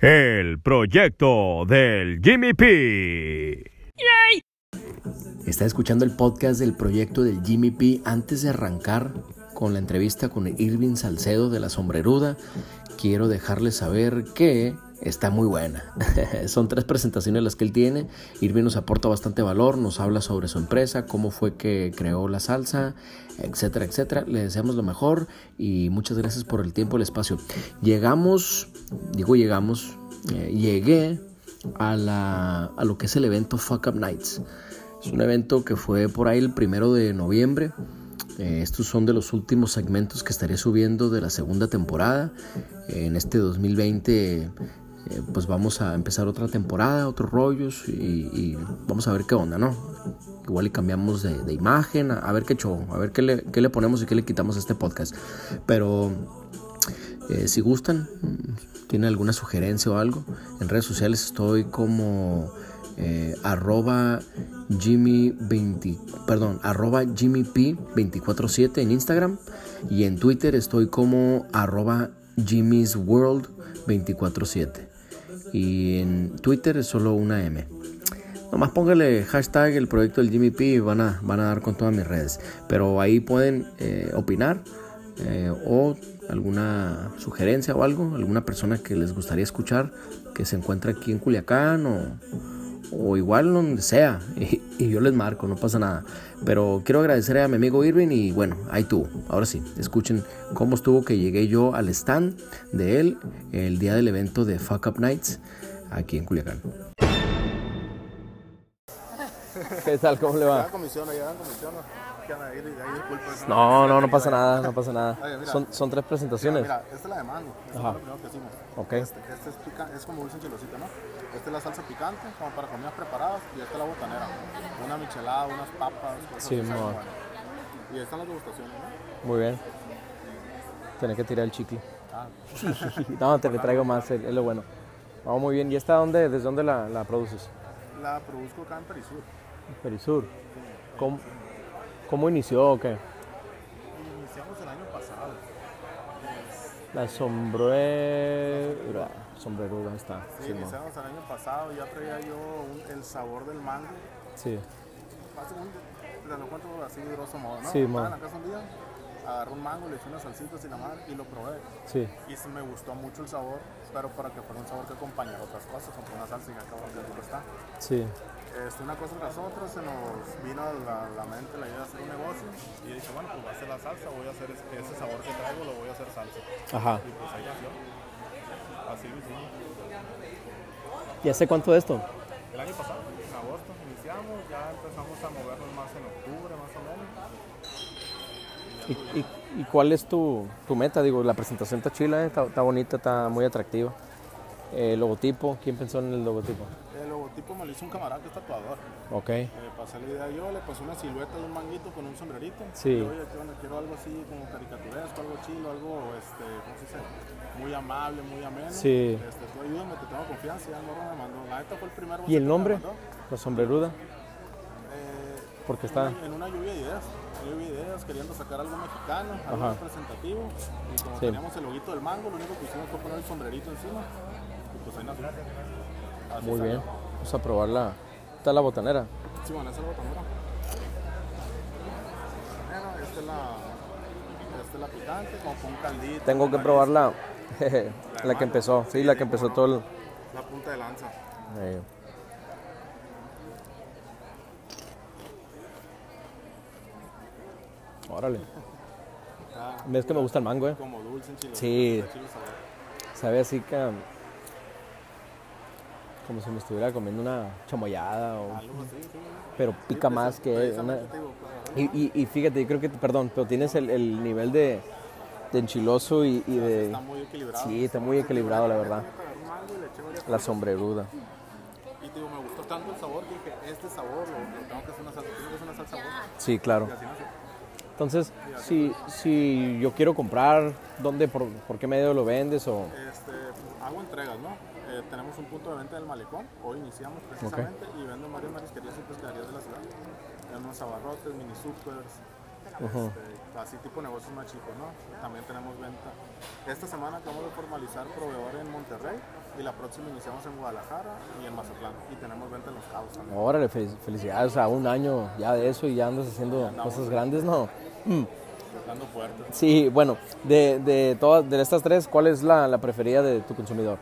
El proyecto del Jimmy P. Está escuchando el podcast del proyecto del Jimmy P. Antes de arrancar con la entrevista con Irving Salcedo de la Sombreruda, quiero dejarles saber que está muy buena. Son tres presentaciones las que él tiene. Irving nos aporta bastante valor, nos habla sobre su empresa, cómo fue que creó la salsa, etcétera, etcétera. Le deseamos lo mejor y muchas gracias por el tiempo y el espacio. Llegamos, digo llegamos, eh, llegué a, la, a lo que es el evento Fuck Up Nights. Es un evento que fue por ahí el primero de noviembre. Eh, estos son de los últimos segmentos que estaré subiendo de la segunda temporada. en este 2020 eh, pues vamos a empezar otra temporada, otros rollos y, vamos a ver qué onda, ¿no? Igual y cambiamos de, imagen, a, ver qué show, a ver qué le, ponemos y qué le quitamos a este podcast. Pero eh, si gustan, tienen alguna sugerencia o algo, en redes sociales estoy como eh, arroba Jimmy 20, perdón, arroba Jimmy P 247 en Instagram y en Twitter estoy como arroba Jimmy's World 247 y en Twitter es solo una M. Nomás póngale hashtag el proyecto del Jimmy P y van a, van a dar con todas mis redes. Pero ahí pueden eh, opinar eh, o alguna sugerencia o algo, alguna persona que les gustaría escuchar que se encuentra aquí en Culiacán o, o igual donde sea y, yo les marco, no pasa nada. Pero quiero agradecer a mi amigo Irving y bueno, ahí tú. Ahora sí, escuchen cómo estuvo que llegué yo al stand de él el día del evento de Fuck Up Nights aquí en Culiacán. ¿Qué tal? ¿Cómo le va? No, no, no pasa nada, no pasa nada. son, son tres presentaciones. Mira, esta es la de mango, esta es la primera que hicimos. Ok. Este, este es, pica, es como dulce chilosita, ¿no? Esta es la salsa picante, como para comidas preparadas, y esta es la botanera. Una michelada, unas papas, cosas sí, así, no. bueno. Y estas son las degustaciones, ¿no? Muy bien. Tenés que tirar el chicle. Ah, No, te le traigo más, es lo bueno. Vamos muy bien. ¿Y esta dónde, desde dónde la, la produces? la produzco acá en Perisur. Perisur. ¿Cómo, ¿Cómo inició o qué? Iniciamos el año pasado. La sombrera. Sombreruda está. Sí, Sí, mo. iniciamos el año pasado, ya traía yo un- el sabor del mango. sí. Hace un, te lo cuento así grosso modo, ¿no? Sí, mo. en la casa un día, agarré un mango, le eché unas salsitas y la madre y lo probé. Sí. Y me gustó mucho el sabor, pero para que fuera un sabor que acompañara otras cosas, aunque una salsa y acabo de está. Sí. Este, una cosa tras otra, se nos vino a la, la mente la idea de hacer un negocio y dije, bueno, pues voy a hacer la salsa, voy a hacer ese, ese sabor que traigo, lo voy a hacer salsa. Ajá. Y pues ahí nació. Así lo hicimos. ¿Y hace cuánto de esto? El año pasado, en agosto, iniciamos, ya empezamos a movernos más en octubre, más o menos. ¿Y, y, y cuál es tu, tu meta? Digo, la presentación está chila, eh, está, está bonita, está muy atractiva. El logotipo, ¿quién pensó en el logotipo? Logotipo me lo hizo un camarada que es tatuador. Ok. Le pasé la idea yo, le pasé una silueta de un manguito con un sombrerito. Sí. Y, Oye, ¿qué onda? quiero algo así como caricaturesco, algo chilo, algo, este, ¿cómo se dice? Muy amable, muy ameno. Sí. Este, tú ayúdame, te tengo confianza. Y el morro me mandó. La neta fue el primer ¿Y el nombre? La sombreruda, Eh, porque está... en una lluvia de ideas. Lluvia de ideas, queriendo sacar algo mexicano, algo Ajá. representativo. Y como Sí. teníamos el loguito del mango, lo único que hicimos fue poner el sombrerito encima. Y pues ahí nació. Así Muy salió. bien. Vamos a probar la... Está la botanera. Sí, bueno, esa es la botanera. Bueno, esta es la, esta es la picante, como con un caldito. Tengo que maíz, probarla. la que empezó, sí, la que empezó todo el... La punta de lanza. eh, Órale. Ah, Ves que me gusta el mango, eh. como dulce en chile. Sí. Sabe así que... Como si me estuviera comiendo una chamoyada o... Algo así, sí. Pero pica más que... Una... Pues, Y, y, y fíjate, yo creo que, perdón, pero tienes el, el nivel de, de enchiloso y, y de... Está muy equilibrado. Sí, está muy equilibrado, la verdad. La sombreruda. Y te digo, me gustó tanto el sabor que dije, este sabor lo, tengo que hacer una salsa, tiene que ser una salsa buena. Sí, claro. Entonces, si, si yo quiero comprar, ¿dónde, por, por qué medio lo vendes? O... Este, hago entregas, ¿no? Eh, tenemos un punto de venta del malecón, hoy iniciamos precisamente y vendo en varias marisquerías y pescaderías de la ciudad. Tenemos abarrotes, mini supers, este, así tipo negocios más chicos, ¿no? También tenemos venta. Esta semana acabamos de formalizar proveedor en Monterrey, y la próxima iniciamos en Guadalajara y en Mazatlán. Y tenemos venta en Los Cabos también. Órale, fel- felicidades a un año ya de eso y ya andas haciendo cosas grandes, ¿no? Mm. Sí, bueno, de, de todas de estas tres, ¿cuál es la, la preferida de tu consumidor?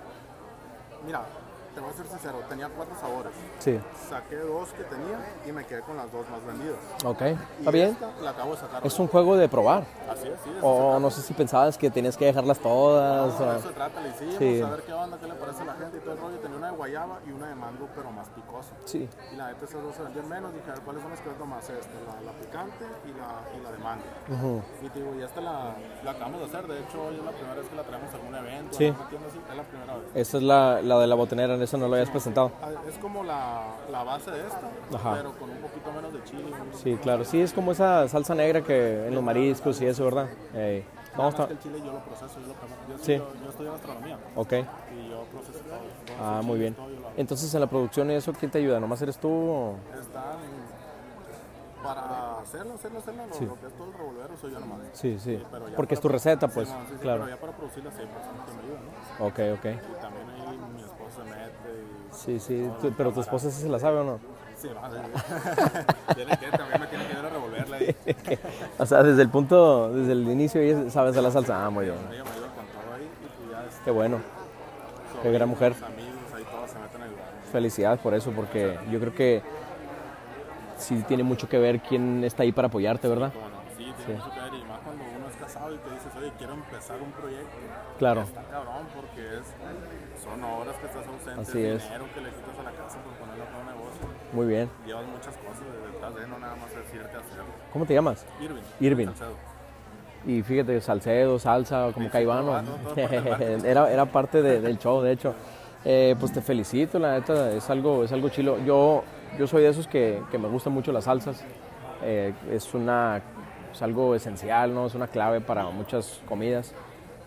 감사합니다. Te voy a ser sincero, tenía cuatro sabores. Sí. Saqué dos que tenía y me quedé con las dos más vendidas. Ok, Y está bien. esta la acabo de sacar. Es un juego de probar. Así es, sí. de se O no sé si pensabas que tenías que dejarlas todas. No, de o- eso se trata, le hicimos, Sí. a ver qué onda, qué le parece a la gente y todo el rollo. Tenía una de guayaba y una de mango, pero más picosa. Sí. Y la neta esas dos se vendían menos. Dije, a ver, ¿cuáles son las que vendo más? Esta, la, la picante y la, y la de mango. Ujú. Y te digo, ya esta la, la acabamos de hacer. De hecho, hoy es la primera vez que la traemos a algún evento. Sí. así, es la primera vez. Esta es la, la de la botanera, en esa no lo habías presentado. Ah, Es como la, la base de esta, Ajá. pero con un poquito menos de chile. Sí, claro. Sí, es como esa salsa negra que en los mariscos y eso, ¿verdad? Ey. Nada Vamos a... que el chile yo lo proceso, yo lo. Yo, Sí. yo, yo estudio gastronomía Ok. y yo proceso todo. Todo Ah, muy bien. todo yo. Entonces, en la producción y eso, ¿quién te ayuda? ¿Nomás eres tú? o- Están para hacerlo, hacerlo, hacerlo, lo, Sí. lo que es todo el revolvero soy yo nomás. Sí, sí. ya Porque es tu receta, pues. Sí, sí, Claro. Pero ya para producirla sí, pues que me ayuda, ¿no? Ok, ok. Y también ahí mi esposa se mete y... Sí, sí. pero tu esposa sí se la sabe o no? Sí, sí. tiene que, también me tiene que ver a revolverla y O sea, desde el punto, desde el inicio ella sabe hacer la salsa. Ah, muy bien. ella me ayuda con todo ahí y ya es Qué bueno. Qué gran mujer. amigos, ahí todos se meten a ayudar. Felicidades por eso, porque yo creo que sí tiene mucho que ver quién está ahí para apoyarte, ¿verdad? Sí, tiene mucho que ver y más cuando uno es casado y te dices, oye, quiero empezar un proyecto. Claro. Está cabrón porque es, son horas que estás ausente, Así es. dinero que le quitas a la casa por ponerlo para un negocio. Muy bien. Llevas muchas cosas detrás de no nada más es irte a hacerlo. ¿Cómo te llamas? Irving. Irving. Salcedo. Y fíjate, Salcedo, salsa, como Sí, Caivano. todo, era, era parte de- del show, de hecho. Eh, pues te felicito, la neta, es algo, es algo chilo. Yo, yo soy de esos que, que me gustan mucho las salsas. Eh, es, una, es algo esencial, ¿no? Es una clave para muchas comidas.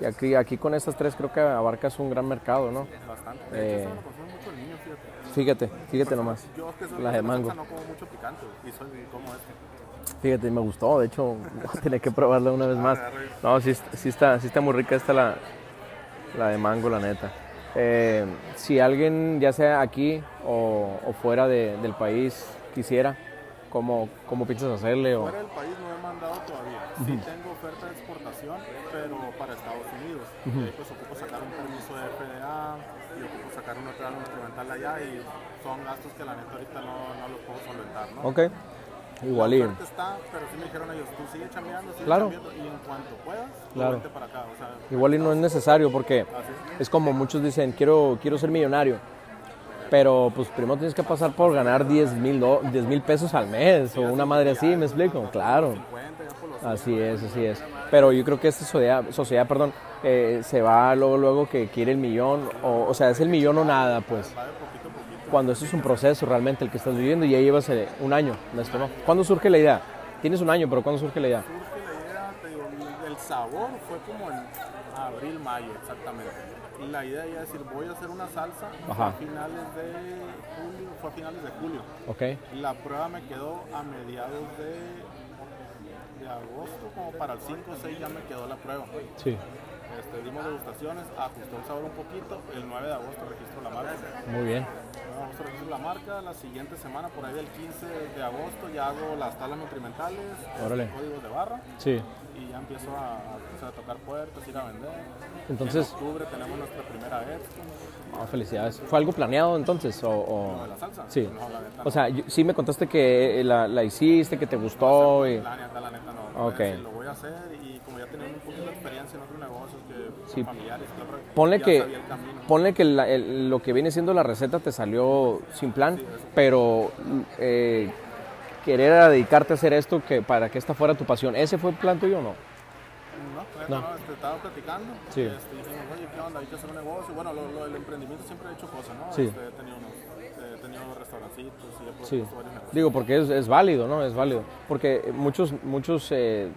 Y aquí, aquí con estas tres creo que abarcas un gran mercado, ¿no? Bastante. De Eh, hecho, eso lo mucho niño, fíjate. Fíjate, fíjate nomás. Yo que soy La de mango. no como mucho picante y soy como este. Fíjate, me gustó, de hecho, voy a tener que probarla una vez más. No, sí, sí está, sí está muy rica esta la, la de mango, la neta. Eh, si alguien, ya sea aquí o, o fuera de- del país, quisiera, ¿cómo, cómo piensas hacerle? O... Fuera del país no he mandado todavía. Sí tengo oferta de exportación, pero para Estados Unidos. Y ahí, pues ocupo sacar un permiso de FDA y ocupo sacar una otra instrumental allá y son gastos que la neta ahorita no, no los puedo solventar, ¿no? Ok, igual y... Está, pero sí me dijeron ellos, tú sigue chambeando, sigue Claro. chambeando y en cuanto puedas, Claro. vente para acá. O sea, Igual y no es necesario porque es. es como muchos dicen, quiero, quiero ser millonario. Pero pues primero tienes que pasar por ganar 10 mil pesos al mes o una madre así, ¿me explico? Claro. 50 ya por los Así es, así es. Pero yo creo que esta sociedad, sociedad perdón, eh, se va luego, luego que quiere el millón, o, o sea, es el millón o nada, pues. de. Cuando eso es un proceso realmente el que estás viviendo y ya llevas eh, un año en esto, ¿no? ¿Cuándo surge la idea? Tienes un año, pero ¿cuándo surge la idea? surge el sabor fue como en abril, mayo exactamente. La idea ya es decir, voy a hacer una salsa Ajá. a finales de julio, fue a finales de julio. La prueba me quedó a mediados de, de agosto, como para el 5 o 6 ya me quedó la prueba. Sí. Este, dimos degustaciones, ajustó el sabor un poquito, el 9 de agosto registro la marca. Muy bien. 9 de agosto registro la marca, la siguiente semana, por ahí del 15 de agosto, ya hago las tablas nutrimentales, Órale. códigos de barra Sí. y ya empiezo a, a, a tocar puertas, ir a vender. Entonces- en octubre tenemos nuestra primera expo. Ah, felicidades. ¿Fue algo planeado entonces? O, o- ¿Lo de la salsa? Sí. No, la O sea, yo- sí me contaste que la, la hiciste, que te gustó. Y... La neta, la neta no. Ok. Voy a decir, Lo voy a hacer y como ya tenía un poquito de experiencia en otros negocios que Sí. familiares, rollo, Ponle que, el ponle que la- el- lo que viene siendo la receta te salió sin plan, pero eh, querer dedicarte a hacer esto que para que esta fuera tu pasión, ¿ese fue el plan tuyo o no? No, No. no, este, estaba platicando. Sí. Este, dijimos, oye, ¿qué onda? Hay que hacer un negocio. Bueno, lo, lo del emprendimiento siempre he hecho cosas, ¿no? Sí. Este, he tenido unos, eh, he tenido restaurancitos y he Sí. varios negocios. Digo, porque es, es válido, ¿no? Es válido. Porque muchos, muchos eh,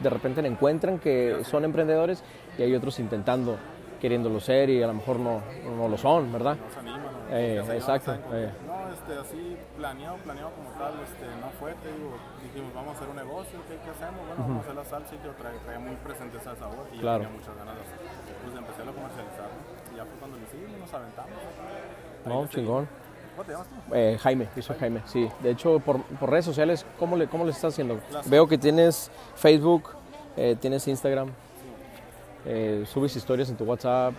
de repente encuentran que son emprendedores y hay otros intentando, queriéndolo ser y a lo mejor no, no lo son, ¿verdad? Nos anima, ¿no? Eh, se exacto, eh. Este, así planeado, planeado como tal, este, no fue, te digo, dijimos, vamos a hacer un negocio, ¿qué, qué hacemos? Bueno, vamos a hacer la salsa y que lo trae, trae muy presente ese sabor y yo Claro. tenía muchas ganas de hacer. Pues empecé a comercializar, ¿no? Y ya fue cuando lo hicimos, nos aventamos. No, chingón. ¿Cómo te llamas tú? Eh, Jaime, yo soy Jaime, sí. De hecho, por, por redes sociales, ¿cómo le, cómo le estás haciendo? Veo que tienes Facebook, eh, tienes Instagram, eh, subes historias en tu WhatsApp.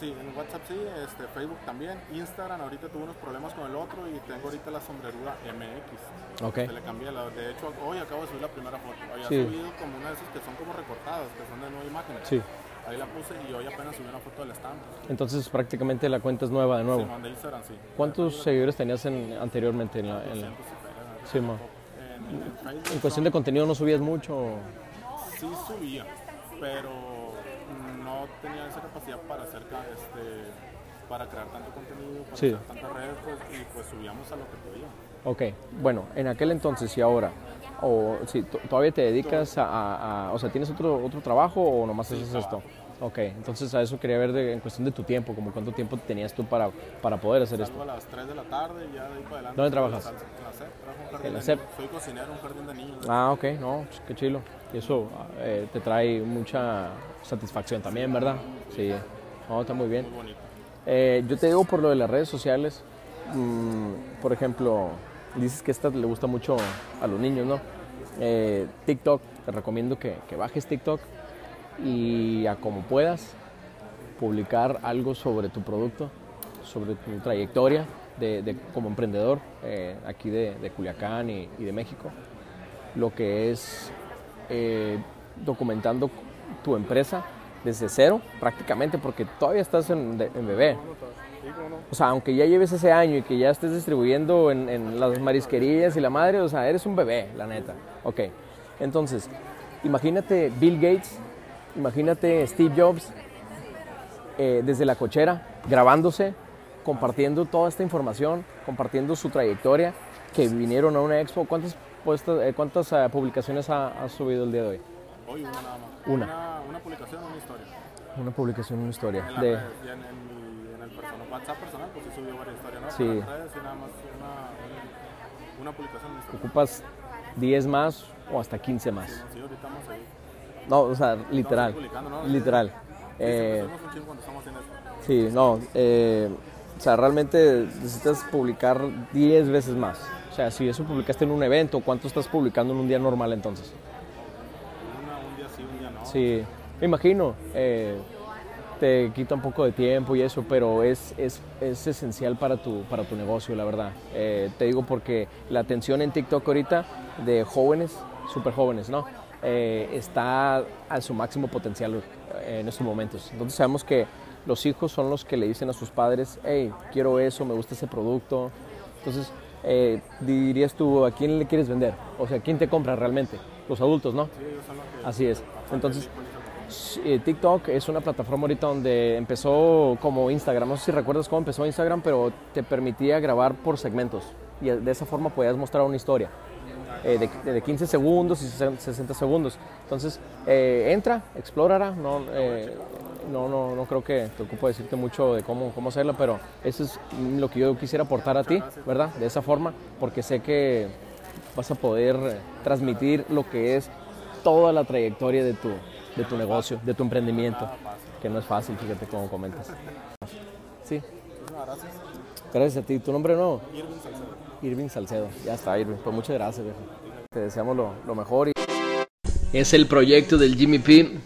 Sí, en WhatsApp sí, este, Facebook también, Instagram, ahorita tuve unos problemas con el otro y tengo ahorita la sombreruda MX. Ok. Se le cambié, la, de hecho hoy acabo de subir la primera foto. Había Sí. subido como una de esas que son como recortadas, que son de nueve imágenes. Sí. Ahí la puse y hoy apenas subí una foto del stand. Entonces prácticamente la cuenta es nueva de nuevo. Sí, de Instagram sí. ¿Cuántos seguidores tenías en- anteriormente en la, en la- 200 y pega, Sí, ma. En, en En cuestión de contenido no subías mucho. sí subía, pero no tenía esa capacidad para hacer este, para crear tanto contenido, para Sí. hacer tantas redes, pues, y pues subíamos a lo que podíamos. Ok, bueno, en aquel entonces y ahora, o si todavía te dedicas a, a- a- o sea, ¿tienes otro, otro trabajo o nomás haces esto? Ok, entonces a eso quería ver de- en cuestión de tu tiempo, como cuánto tiempo tenías tú para, para poder hacer esto. Salgo a las 3 de la tarde y ya de ahí para adelante. ¿Dónde trabajas? En la SEP, trabajo en la SEP. Soy cocinero un jardín de niños. Ah, ok, no, pues, qué chilo. Y eso eh, te trae mucha satisfacción también, ¿verdad? Sí, no, está muy bien. Eh, yo te digo por lo de las redes sociales, mm, por ejemplo, dices que esta le gusta mucho a los niños, ¿no? Eh, TikTok, te recomiendo que, que bajes TikTok y a como puedas publicar algo sobre tu producto, sobre tu trayectoria de, de- como emprendedor eh, aquí de, de Culiacán y, y de México, lo que es eh, documentando tu empresa desde cero prácticamente porque todavía estás en, de- en bebé. O sea, aunque ya lleves ese año y que ya estés distribuyendo en, en las marisquerías y la madre, o sea, eres un bebé, la neta. Ok, entonces, imagínate Bill Gates, imagínate Steve Jobs eh, desde la cochera, grabándose, compartiendo toda esta información, compartiendo su trayectoria, que vinieron a una expo. ¿Cuántas, puestas- eh, cuántas eh, publicaciones ha, ha subido el día de hoy? Hoy una nada más. Una. Publicación, una historia. Una publicación, una historia. En De, redes y en, en mi, en el personal, WhatsApp personal, pues sí subió varias historias, ¿no? Sí. Redes y nada más una, una publicación, una historia. ocupas 10 más o hasta 15 más. Sí, ahorita estamos ahí. No, o sea, literal. ¿no? Literal. Sí, Eh, pues, esto. sí, no. eh, o sea, realmente necesitas publicar 10 veces más. O sea, si eso publicaste en un evento, ¿cuánto estás publicando en un día normal entonces? Una, un día sí, un día no. Sí, me imagino. eh, te quita un poco de tiempo y eso, pero es, es, es esencial para tu, para tu negocio, la verdad. Eh, te digo porque la atención en TikTok ahorita de jóvenes, súper jóvenes, ¿no? Eh, está a su máximo potencial en estos momentos. Entonces sabemos que los hijos son los que le dicen a sus padres, hey, quiero eso, me gusta ese producto. Entonces, eh, dirías tú, ¿a quién le quieres vender? O sea, ¿quién te compra realmente? Los adultos, ¿no? Sí, ellos son los que- Así es. Entonces, TikTok es una plataforma ahorita donde empezó como Instagram. No sé si recuerdas cómo empezó Instagram, pero te permitía grabar por segmentos. Y de esa forma podías mostrar una historia. eh, de, de 15 segundos y 60 segundos. Entonces, eh, entra, explórala. No, eh, no, no, no creo que te ocupo decirte mucho de cómo, cómo hacerla, pero eso es lo que yo quisiera aportar a ti, ¿verdad? De esa forma, porque sé que vas a poder eh, transmitir lo que es toda la trayectoria de tu, de tu negocio, de tu emprendimiento, que no es fácil, fíjate cómo comentas. Sí, gracias. gracias a ti. ¿Tu nombre no? Irving Salcedo. Irving Salcedo. Ya está, Irving. Pues muchas gracias, viejo. Te deseamos lo, lo mejor. Es el proyecto del Jimmy P.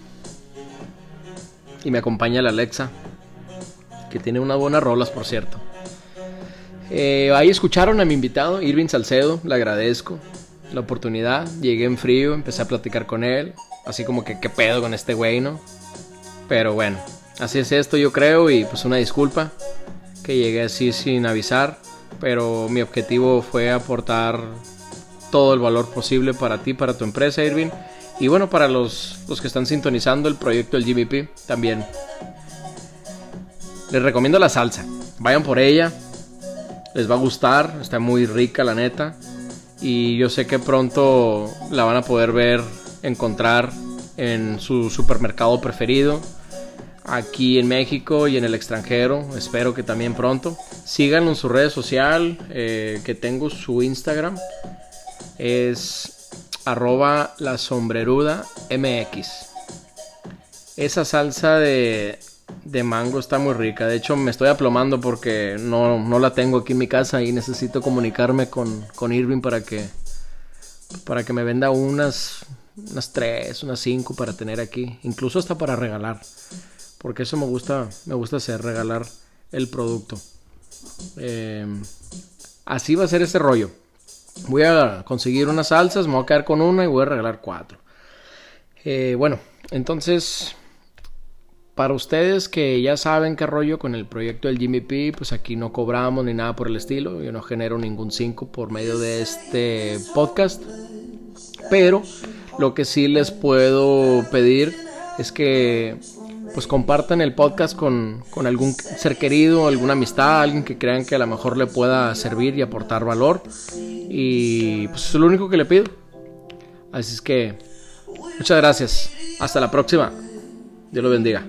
Y me acompaña la Alexa, que tiene unas buenas rolas, por cierto. Eh, ahí escucharon a mi invitado, Irving Salcedo. Le agradezco la oportunidad. Llegué en frío, empecé a platicar con él. Así como que, ¿qué pedo con este güey, no? Pero bueno, así es esto, yo creo. Y pues una disculpa que llegué así sin avisar pero mi objetivo fue aportar todo el valor posible para ti, para tu empresa, Irving. Y bueno, para los, los que están sintonizando el proyecto del GBP también. Les recomiendo la salsa. Vayan por ella. Les va a gustar. Está muy rica, la neta. Y yo sé que pronto la van a poder ver, encontrar en su supermercado preferido aquí en México y en el extranjero. Espero que también pronto. Síganlo en su red social, eh, que tengo su Instagram. Es arroba la sombreruda MX. Esa salsa de, de mango está muy rica. De hecho, me estoy aplomando porque no, no la tengo aquí en mi casa y necesito comunicarme con, con Irving para que, para que me venda unas, unas tres, unas cinco para tener aquí. Incluso hasta para regalar. Porque eso me gusta, me gusta hacer, regalar el producto. Em, así va a ser ese rollo. Voy a conseguir unas salsas, me voy a quedar con una y voy a regalar cuatro. Eh, bueno, entonces para ustedes que ya saben qué rollo con el proyecto del Jimmy P, pues aquí no cobramos ni nada por el estilo. Yo no genero ningún 5 por medio de este podcast. Pero lo que sí les puedo pedir es que pues compartan el podcast con, con algún ser querido, alguna amistad, alguien que crean que a lo mejor le pueda servir y aportar valor. Y pues es lo único que le pido. Así es que muchas gracias. Hasta la próxima. Dios lo bendiga.